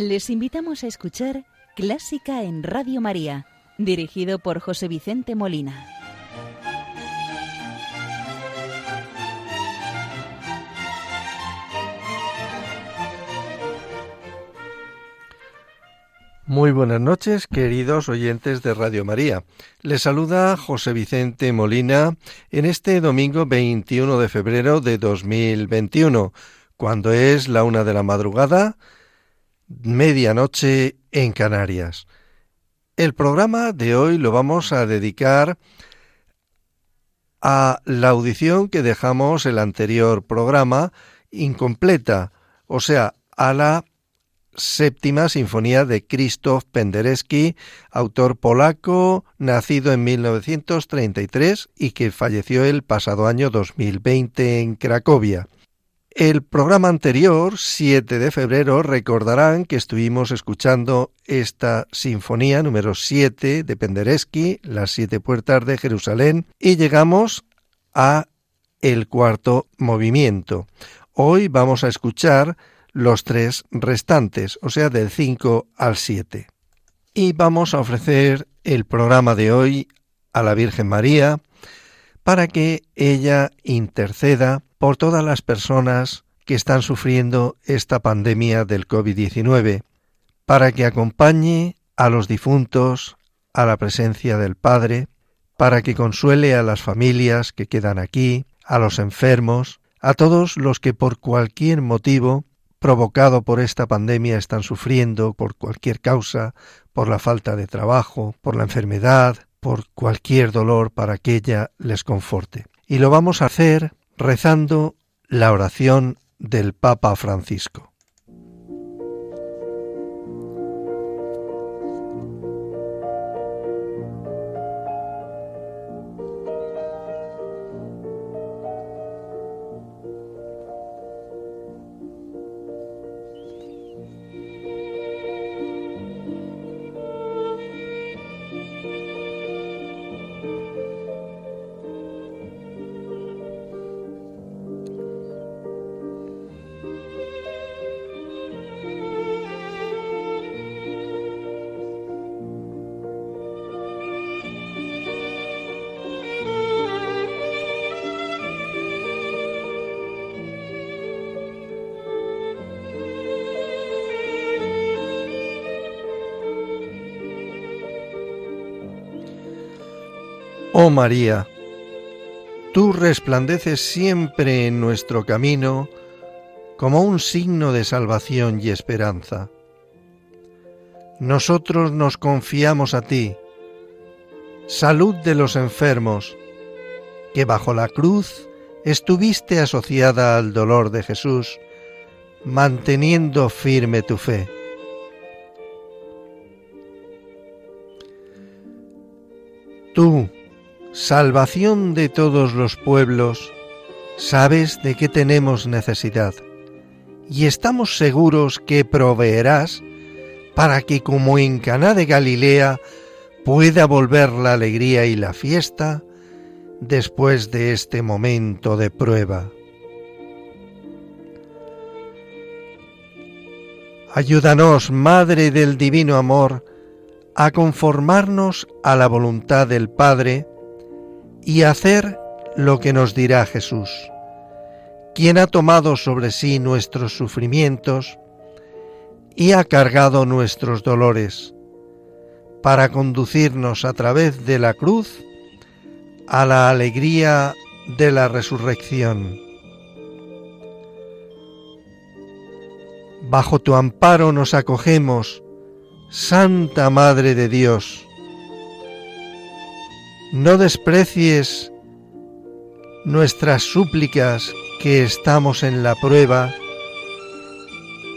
Les invitamos a escuchar Clásica en Radio María, dirigido por José Vicente Molina. Muy buenas noches, queridos oyentes de Radio María. Les saluda José Vicente Molina en este domingo 21 de febrero de 2021, cuando es la una de la madrugada, medianoche en Canarias. El programa de hoy lo vamos a dedicar a la audición que dejamos el anterior programa incompleta, o sea, a la séptima sinfonía de Krzysztof Penderecki, autor polaco, nacido en 1933 y que falleció el pasado año 2020 en Cracovia. El programa anterior, 7 de febrero, recordarán que estuvimos escuchando esta sinfonía número 7 de Penderecki, Las siete puertas de Jerusalén, y llegamos a el cuarto movimiento. Hoy vamos a escuchar los tres restantes, o sea, del 5 al 7. Y vamos a ofrecer el programa de hoy a la Virgen María para que ella interceda por todas las personas que están sufriendo esta pandemia del COVID-19, para que acompañe a los difuntos a la presencia del Padre, para que consuele a las familias que quedan aquí, a los enfermos, a todos los que por cualquier motivo provocado por esta pandemia están sufriendo por cualquier causa, por la falta de trabajo, por la enfermedad, por cualquier dolor para que ella les conforte. Y lo vamos a hacer rezando la oración del Papa Francisco. Oh María, tú resplandeces siempre en nuestro camino como un signo de salvación y esperanza. Nosotros nos confiamos a ti, salud de los enfermos, que bajo la cruz estuviste asociada al dolor de Jesús, manteniendo firme tu fe. Tú, Salvación de todos los pueblos, sabes de qué tenemos necesidad y estamos seguros que proveerás para que como en Caná de Galilea pueda volver la alegría y la fiesta después de este momento de prueba. Ayúdanos, Madre del Divino Amor, a conformarnos a la voluntad del Padre, y hacer lo que nos dirá Jesús, quien ha tomado sobre sí nuestros sufrimientos y ha cargado nuestros dolores, para conducirnos a través de la cruz a la alegría de la resurrección. Bajo tu amparo nos acogemos, Santa Madre de Dios, no desprecies nuestras súplicas que estamos en la prueba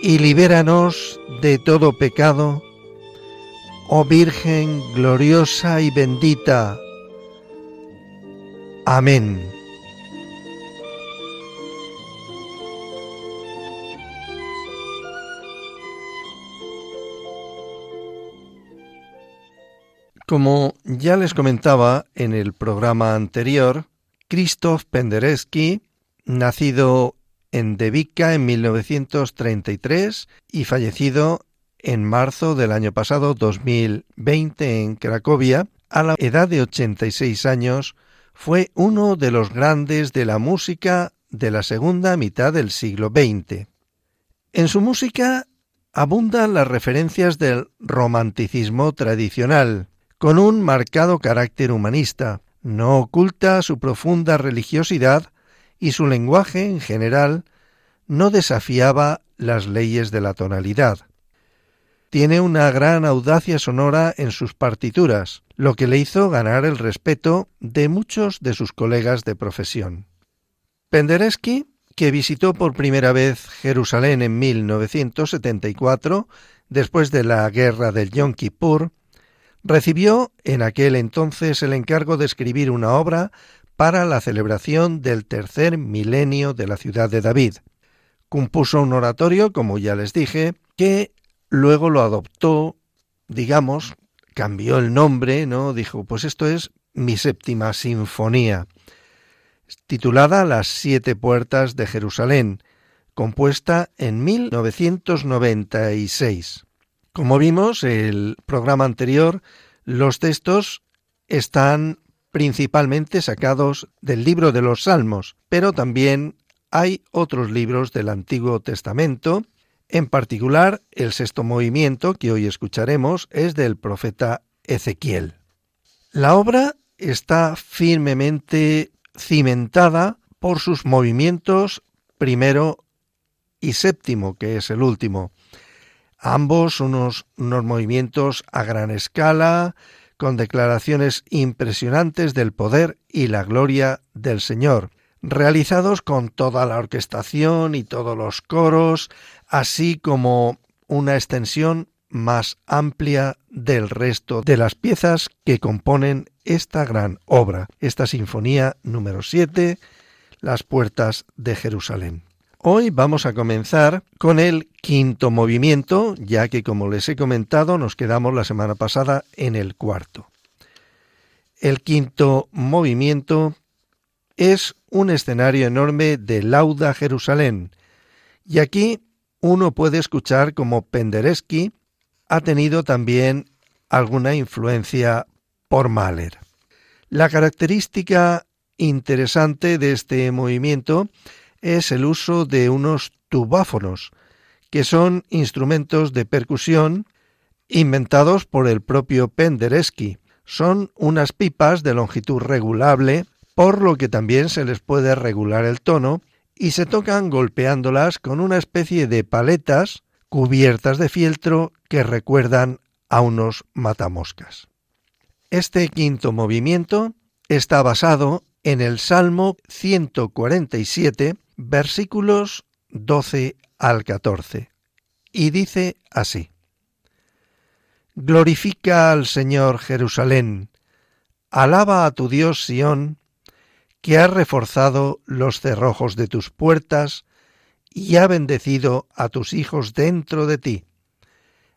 y libéranos de todo pecado, oh Virgen gloriosa y bendita. Amén. Como ya les comentaba en el programa anterior, Krzysztof Penderecki, nacido en Devica en 1933 y fallecido en marzo del año pasado, 2020, en Cracovia, a la edad de 86 años, fue uno de los grandes de la música de la segunda mitad del siglo XX. En su música abundan las referencias del romanticismo tradicional, con un marcado carácter humanista. No oculta su profunda religiosidad y su lenguaje en general no desafiaba las leyes de la tonalidad. Tiene una gran audacia sonora en sus partituras, lo que le hizo ganar el respeto de muchos de sus colegas de profesión. Penderecki, que visitó por primera vez Jerusalén en 1974, después de la guerra del Yom Kippur, recibió en aquel entonces el encargo de escribir una obra para la celebración del tercer milenio de la ciudad de David. Compuso un oratorio, como ya les dije, que luego lo adoptó, digamos, cambió el nombre, ¿no? Dijo, pues esto es mi séptima sinfonía, titulada Las siete puertas de Jerusalén, compuesta en 1996. Como vimos el programa anterior, los textos están principalmente sacados del libro de los Salmos, pero también hay otros libros del Antiguo Testamento, en particular el sexto movimiento que hoy escucharemos es del profeta Ezequiel. La obra está firmemente cimentada por sus movimientos primero y séptimo, que es el último. Ambos unos, unos movimientos a gran escala, con declaraciones impresionantes del poder y la gloria del Señor, realizados con toda la orquestación y todos los coros, así como una extensión más amplia del resto de las piezas que componen esta gran obra, esta sinfonía número 7, Las puertas de Jerusalén. Hoy vamos a comenzar con el quinto movimiento, ya que como les he comentado nos quedamos la semana pasada en el cuarto. El quinto movimiento es un escenario enorme de Lauda Jerusalén, y aquí uno puede escuchar como Penderecki ha tenido también alguna influencia por Mahler. La característica interesante de este movimiento es el uso de unos tubáfonos, que son instrumentos de percusión inventados por el propio Penderecki. Son unas pipas de longitud regulable, por lo que también se les puede regular el tono, y se tocan golpeándolas con una especie de paletas cubiertas de fieltro que recuerdan a unos matamoscas. Este quinto movimiento está basado en el Salmo 147, versículos 12 al 14, y dice así. Glorifica al Señor Jerusalén, alaba a tu Dios Sión, que ha reforzado los cerrojos de tus puertas y ha bendecido a tus hijos dentro de ti.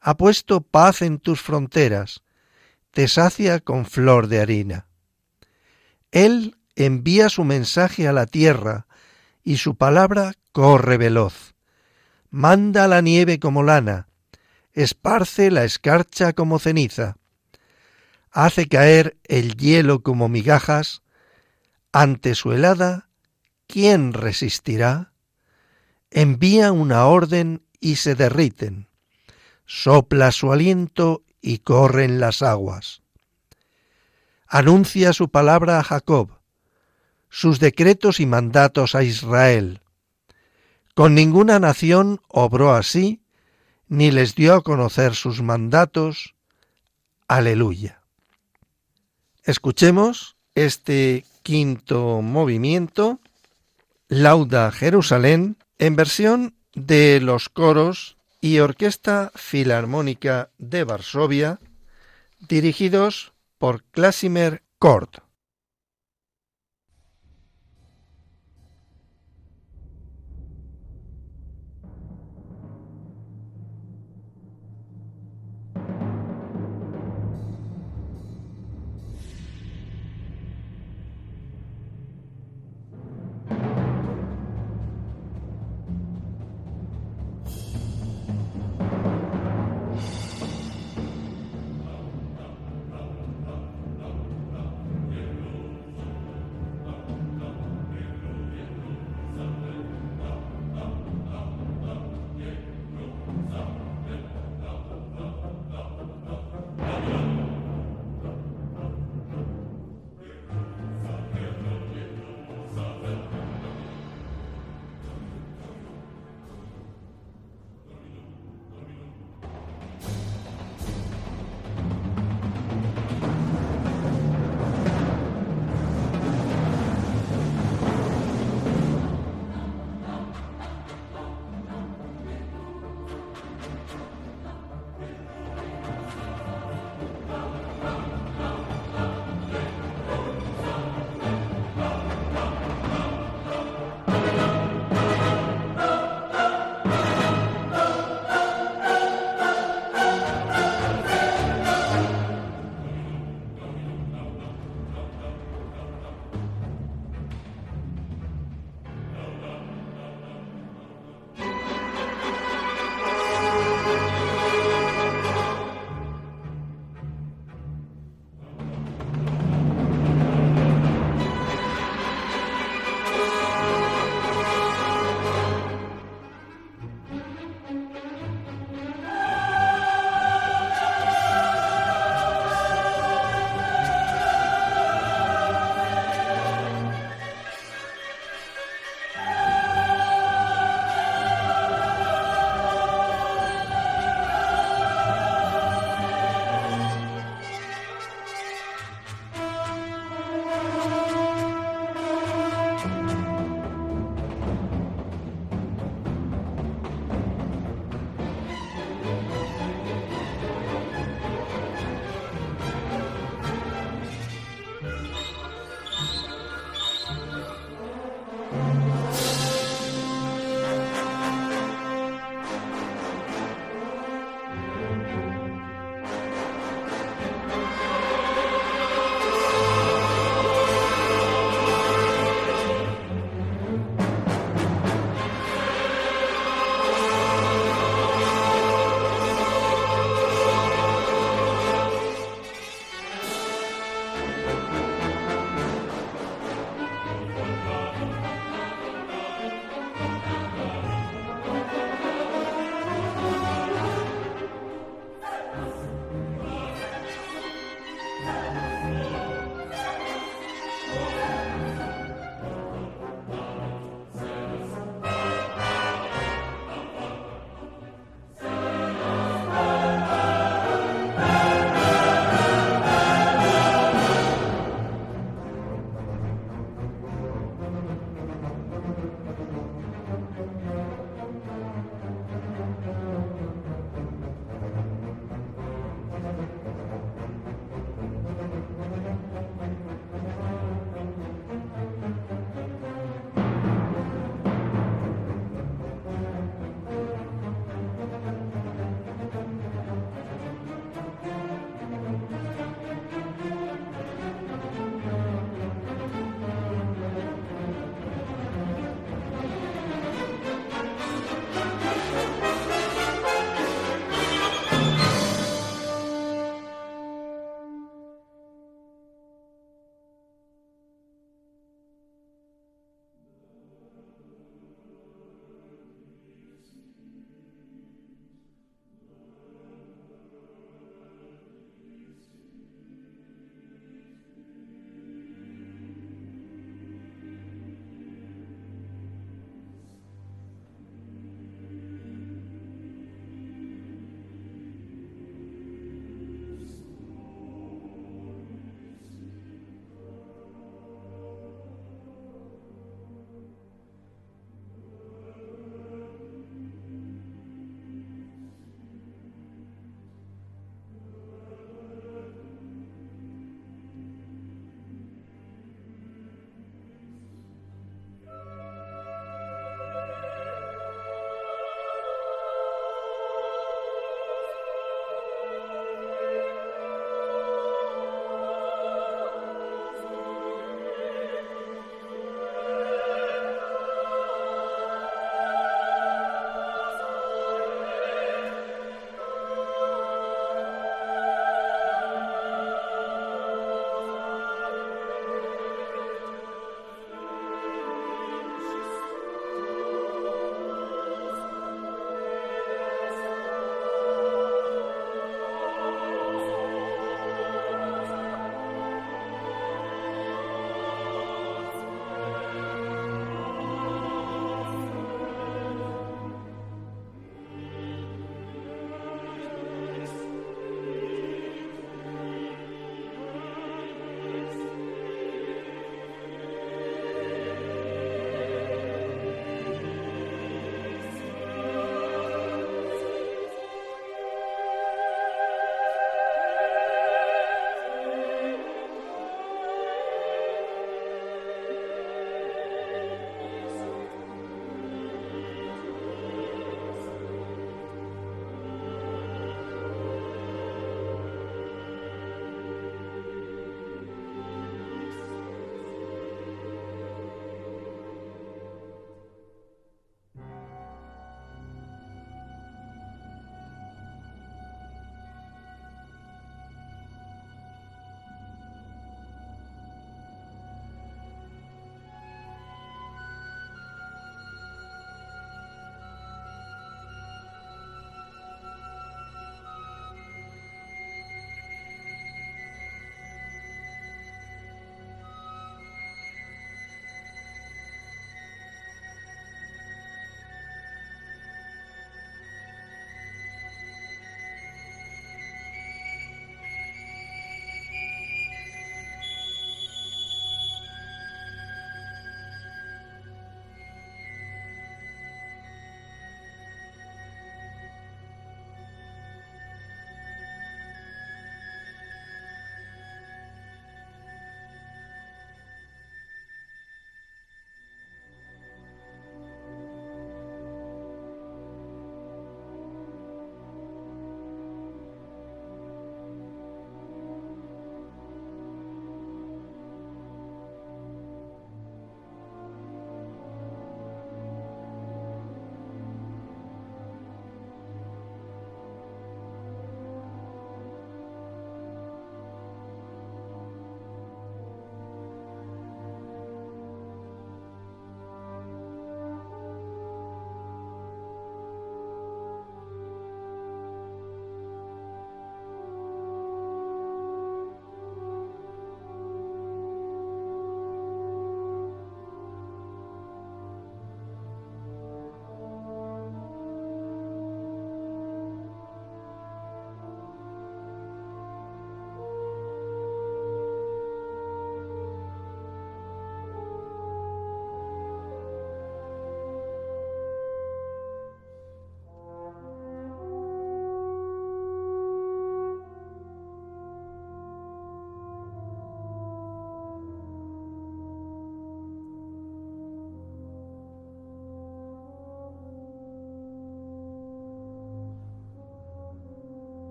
Ha puesto paz en tus fronteras, te sacia con flor de harina. Él envía su mensaje a la tierra, y su palabra corre veloz. Manda la nieve como lana, esparce la escarcha como ceniza, hace caer el hielo como migajas, ante su helada, ¿quién resistirá? Envía una orden y se derriten, sopla su aliento y corren las aguas. Anuncia su palabra a Jacob, sus decretos y mandatos a Israel. Con ninguna nación obró así, ni les dio a conocer sus mandatos. Aleluya. Escuchemos este quinto movimiento, Lauda Jerusalén, en versión de los coros y Orquesta Filarmónica de Varsovia, dirigidos por Klasimer Kort.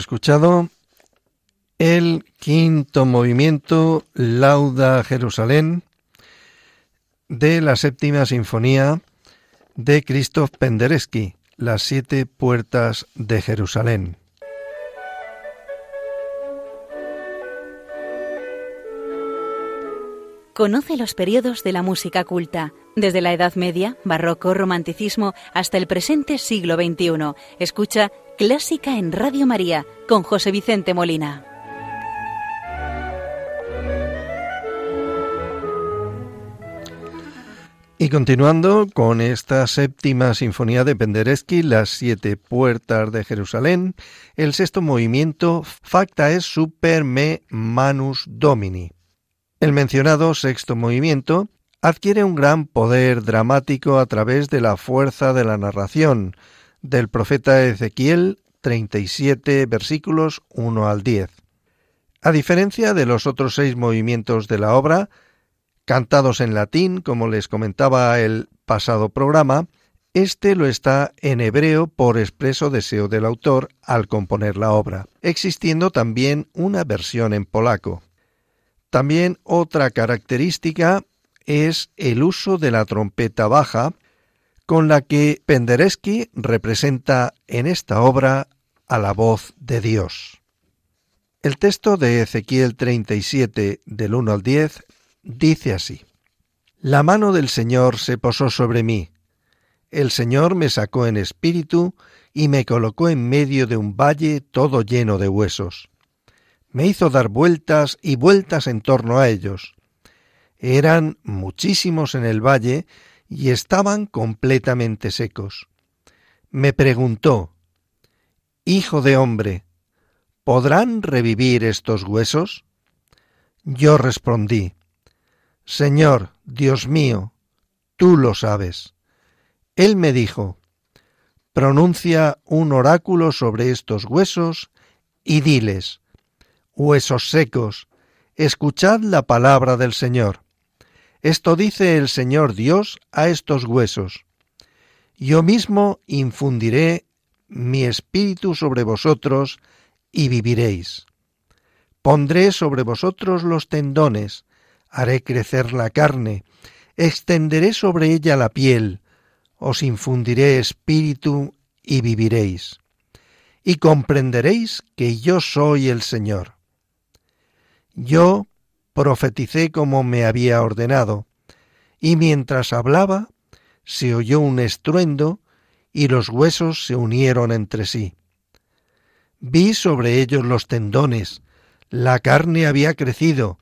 Escuchado el quinto movimiento Lauda Jerusalén de la séptima sinfonía de Krzysztof Penderecki, Las siete puertas de Jerusalén. Conoce los periodos de la música culta, desde la Edad Media, Barroco, Romanticismo, hasta el presente siglo XXI. Escucha Clásica en Radio María con José Vicente Molina. Y continuando con esta séptima sinfonía de Penderecki, Las siete puertas de Jerusalén, el sexto movimiento Facta es super me manus domini. El mencionado sexto movimiento adquiere un gran poder dramático a través de la fuerza de la narración del profeta Ezequiel 37 versículos 1 al 10. A diferencia de los otros seis movimientos de la obra, cantados en latín, como les comentaba el pasado programa, este lo está en hebreo por expreso deseo del autor al componer la obra, existiendo también una versión en polaco. También otra característica es el uso de la trompeta baja, con la que Penderecki representa en esta obra a la voz de Dios. El texto de Ezequiel 37 del 1 al 10 dice así. La mano del Señor se posó sobre mí. El Señor me sacó en espíritu y me colocó en medio de un valle todo lleno de huesos me hizo dar vueltas y vueltas en torno a ellos. Eran muchísimos en el valle y estaban completamente secos. Me preguntó, Hijo de hombre, ¿podrán revivir estos huesos? Yo respondí, Señor, Dios mío, tú lo sabes. Él me dijo, pronuncia un oráculo sobre estos huesos y diles, huesos secos, escuchad la palabra del Señor. Esto dice el Señor Dios a estos huesos. Yo mismo infundiré mi espíritu sobre vosotros y viviréis. Pondré sobre vosotros los tendones, haré crecer la carne, extenderé sobre ella la piel, os infundiré espíritu y viviréis. Y comprenderéis que yo soy el Señor. Yo profeticé como me había ordenado, y mientras hablaba se oyó un estruendo y los huesos se unieron entre sí. Vi sobre ellos los tendones, la carne había crecido,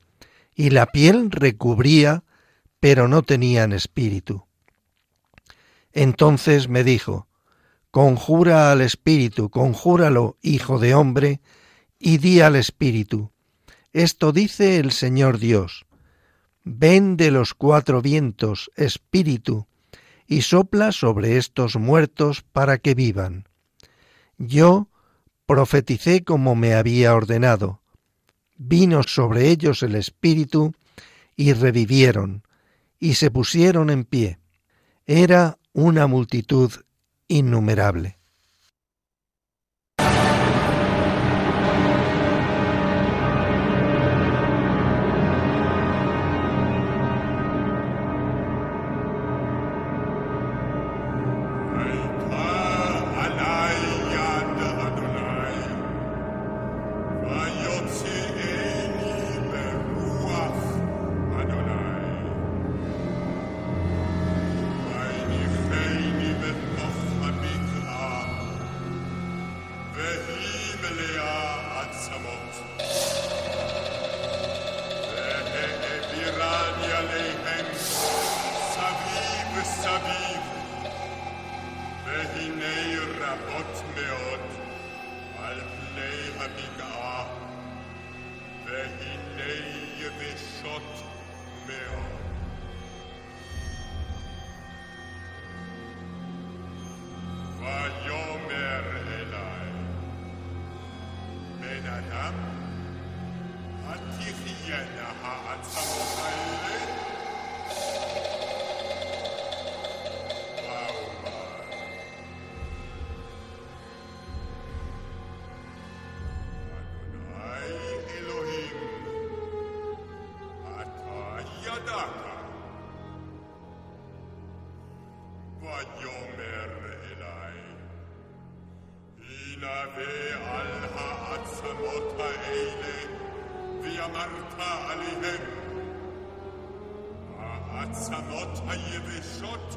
y la piel recubría, pero no tenían espíritu. Entonces me dijo, Conjura al espíritu, conjúralo, hijo de hombre, y di al espíritu, esto dice el Señor Dios. Ven de los cuatro vientos, espíritu, y sopla sobre estos muertos para que vivan. Yo profeticé como me había ordenado. Vino sobre ellos el espíritu, y revivieron, y se pusieron en pie. Era una multitud innumerable. העצמות היבשות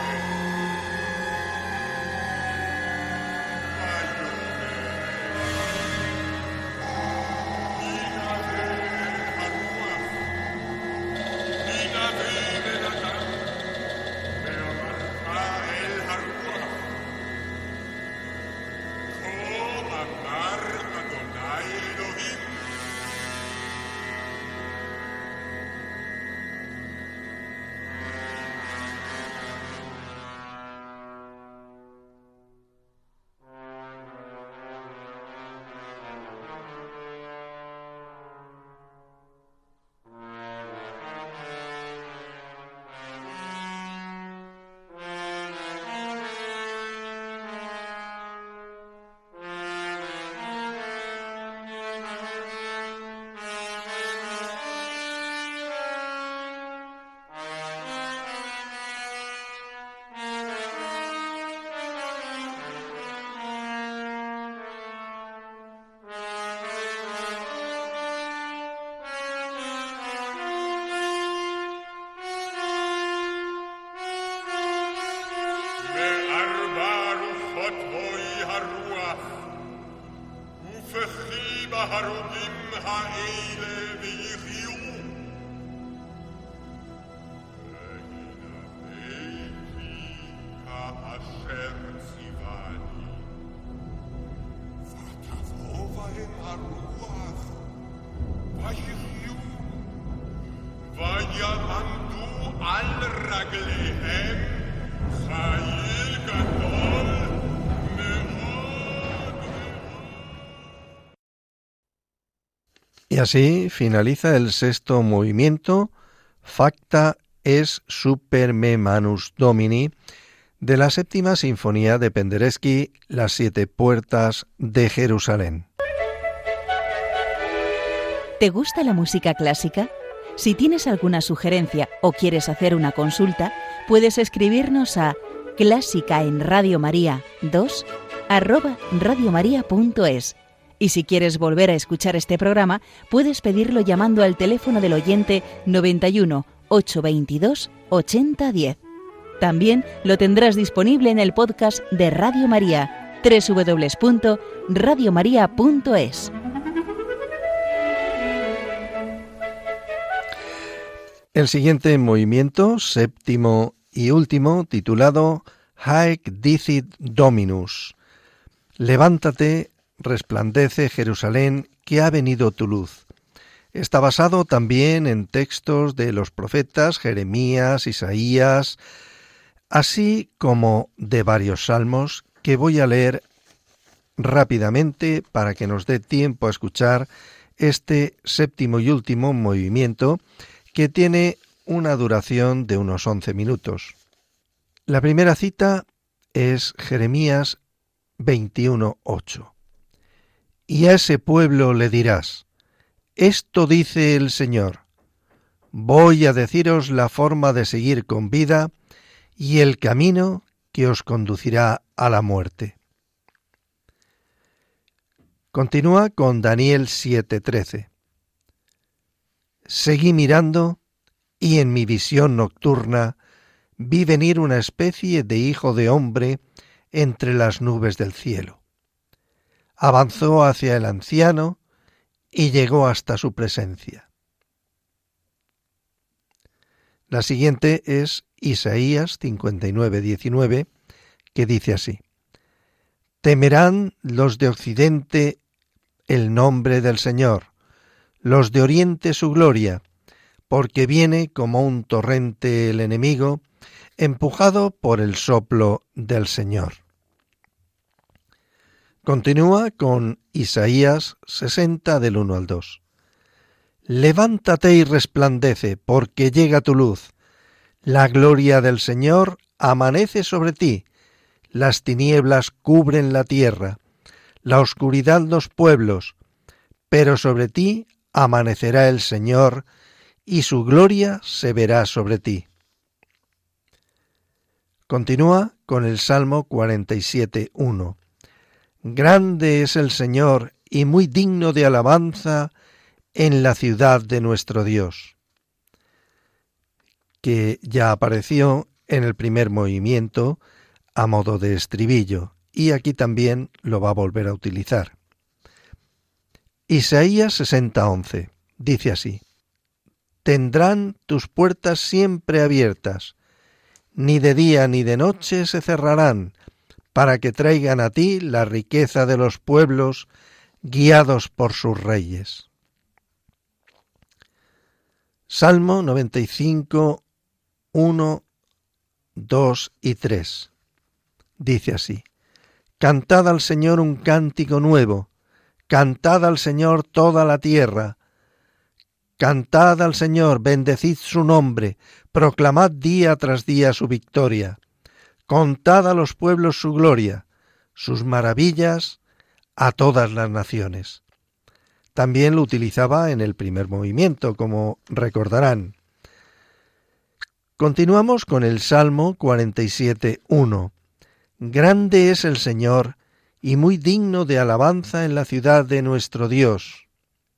שמעו דבר אדוני. Y así finaliza el sexto movimiento, Facta es super me manus domini, de la séptima sinfonía de Penderecki, Las siete puertas de Jerusalén. ¿Te gusta la música clásica? Si tienes alguna sugerencia o quieres hacer una consulta, puedes escribirnos a clásica en Radio María 2 arroba y si quieres volver a escuchar este programa, puedes pedirlo llamando al teléfono del oyente 91 822 8010. También lo tendrás disponible en el podcast de Radio María, www.radiomaria.es. El siguiente movimiento, séptimo y último, titulado Haec dicit Dominus. Levántate, resplandece Jerusalén, que ha venido tu luz. Está basado también en textos de los profetas Jeremías, Isaías, así como de varios salmos que voy a leer rápidamente para que nos dé tiempo a escuchar este séptimo y último movimiento que tiene una duración de unos once minutos. La primera cita es Jeremías 21.8. Y a ese pueblo le dirás, esto dice el Señor, voy a deciros la forma de seguir con vida y el camino que os conducirá a la muerte. Continúa con Daniel 7:13 seguí mirando y en mi visión nocturna vi venir una especie de hijo de hombre entre las nubes del cielo. Avanzó hacia el anciano y llegó hasta su presencia. La siguiente es Isaías 59:19, que dice así: Temerán los de Occidente el nombre del Señor, los de Oriente su gloria, porque viene como un torrente el enemigo, empujado por el soplo del Señor. Continúa con Isaías 60 del 1 al 2. Levántate y resplandece, porque llega tu luz. La gloria del Señor amanece sobre ti. Las tinieblas cubren la tierra, la oscuridad los pueblos, pero sobre ti amanecerá el Señor, y su gloria se verá sobre ti. Continúa con el Salmo 47.1. Grande es el Señor y muy digno de alabanza en la ciudad de nuestro Dios, que ya apareció en el primer movimiento a modo de estribillo, y aquí también lo va a volver a utilizar. Isaías 60:11 dice así, Tendrán tus puertas siempre abiertas, ni de día ni de noche se cerrarán, para que traigan a ti la riqueza de los pueblos, guiados por sus reyes. Salmo 95, 1, 2 y 3. Dice así, Cantad al Señor un cántico nuevo, Cantad al Señor toda la tierra. Cantad al Señor, bendecid su nombre, proclamad día tras día su victoria. Contad a los pueblos su gloria, sus maravillas a todas las naciones. También lo utilizaba en el primer movimiento, como recordarán. Continuamos con el Salmo 47.1. Grande es el Señor y muy digno de alabanza en la ciudad de nuestro Dios.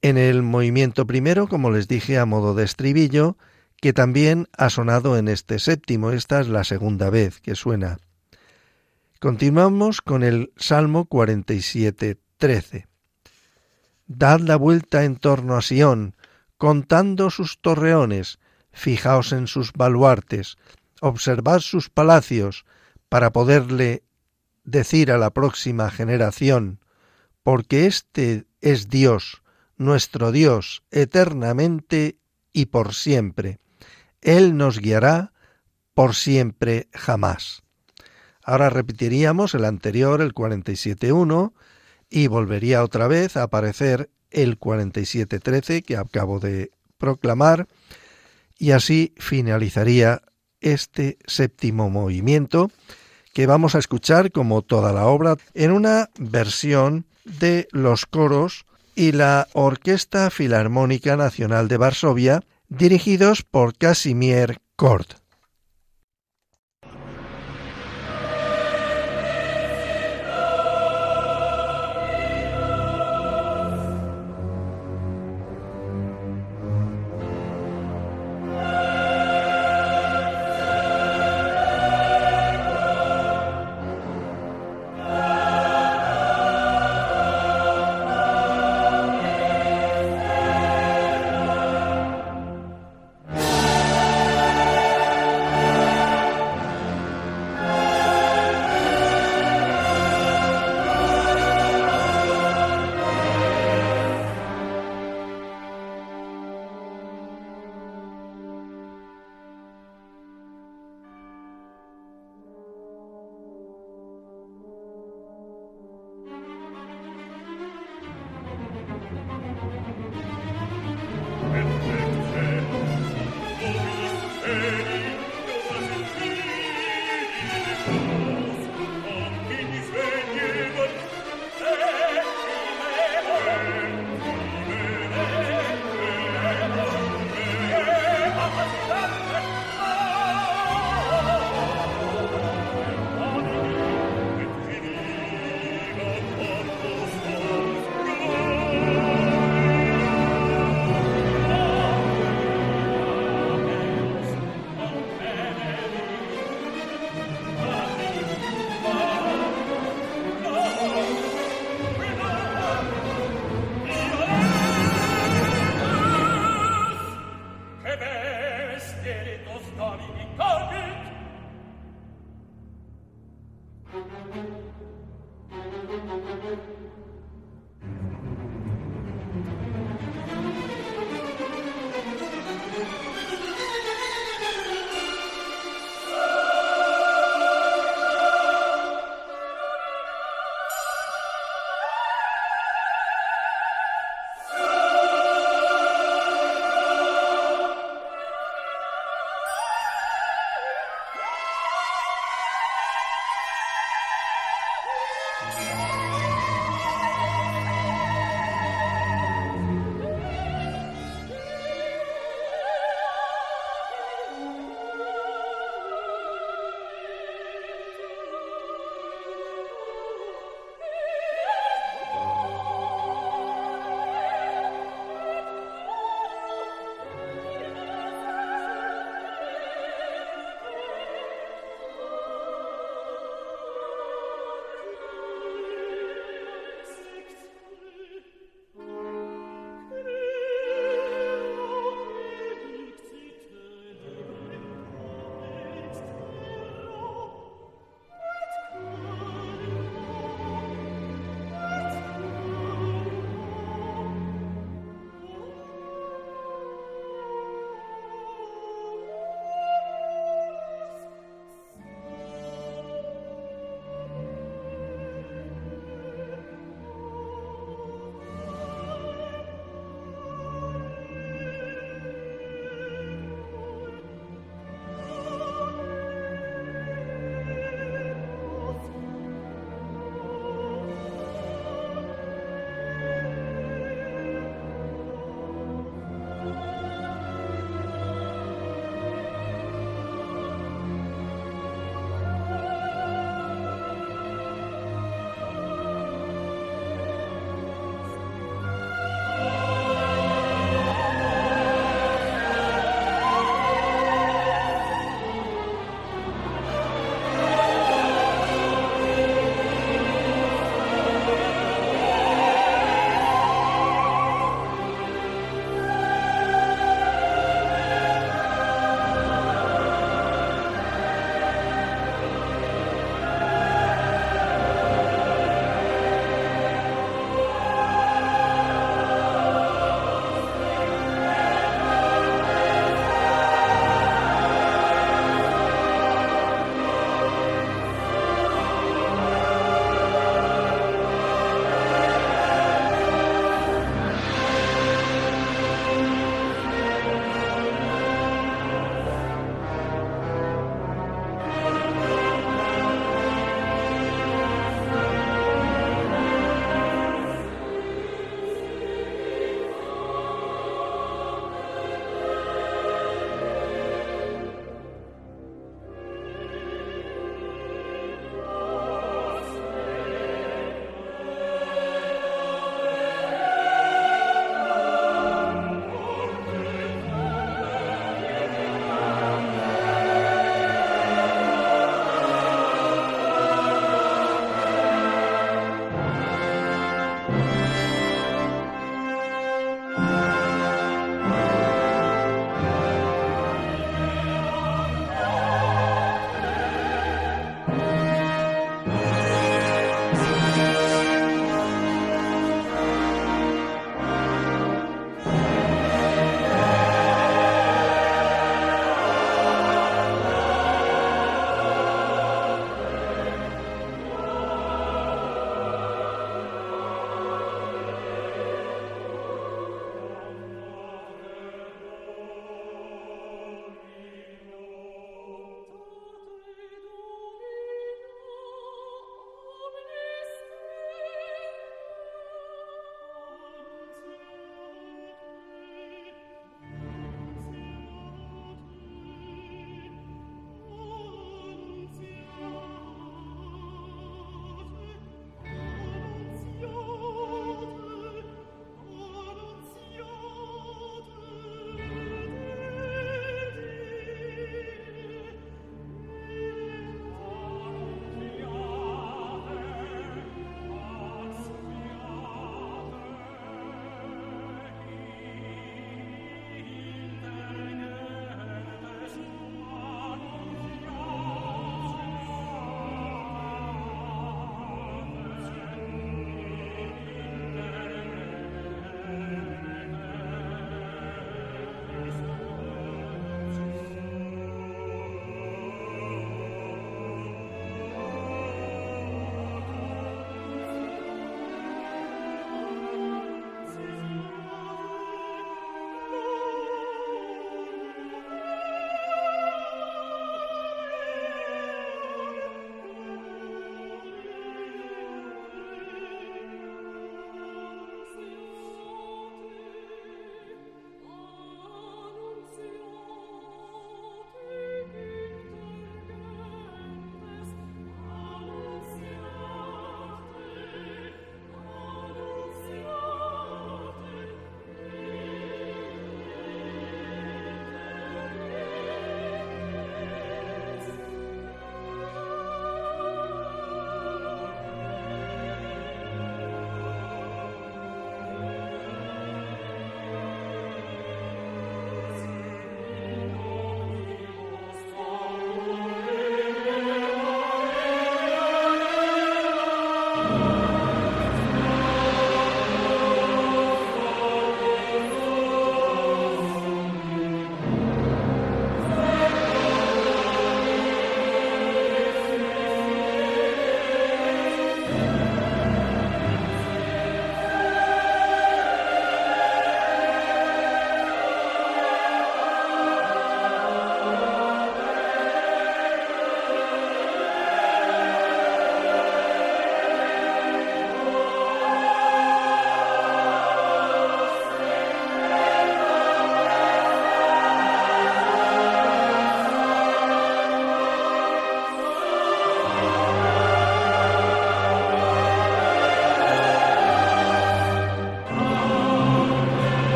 En el movimiento primero, como les dije a modo de estribillo, que también ha sonado en este séptimo, esta es la segunda vez que suena. Continuamos con el Salmo 47, 13. Dad la vuelta en torno a Sión, contando sus torreones, fijaos en sus baluartes, observad sus palacios, para poderle decir a la próxima generación, porque este es Dios, nuestro Dios, eternamente y por siempre. Él nos guiará por siempre jamás. Ahora repetiríamos el anterior, el 47.1, y volvería otra vez a aparecer el 47.13 que acabo de proclamar, y así finalizaría este séptimo movimiento que vamos a escuchar como toda la obra en una versión de los coros y la Orquesta Filarmónica Nacional de Varsovia, dirigidos por Casimir Kort.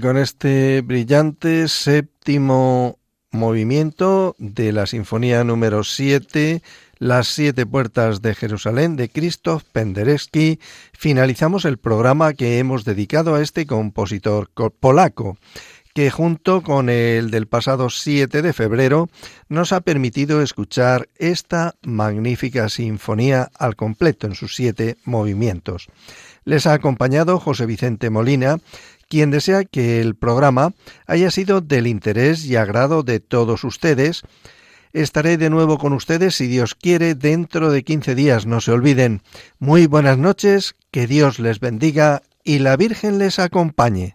Con este brillante séptimo movimiento de la Sinfonía número 7, Las siete puertas de Jerusalén de Krzysztof Penderecki, finalizamos el programa que hemos dedicado a este compositor polaco que junto con el del pasado 7 de febrero nos ha permitido escuchar esta magnífica sinfonía al completo en sus siete movimientos. Les ha acompañado José Vicente Molina, quien desea que el programa haya sido del interés y agrado de todos ustedes. Estaré de nuevo con ustedes, si Dios quiere, dentro de 15 días. No se olviden. Muy buenas noches, que Dios les bendiga y la Virgen les acompañe.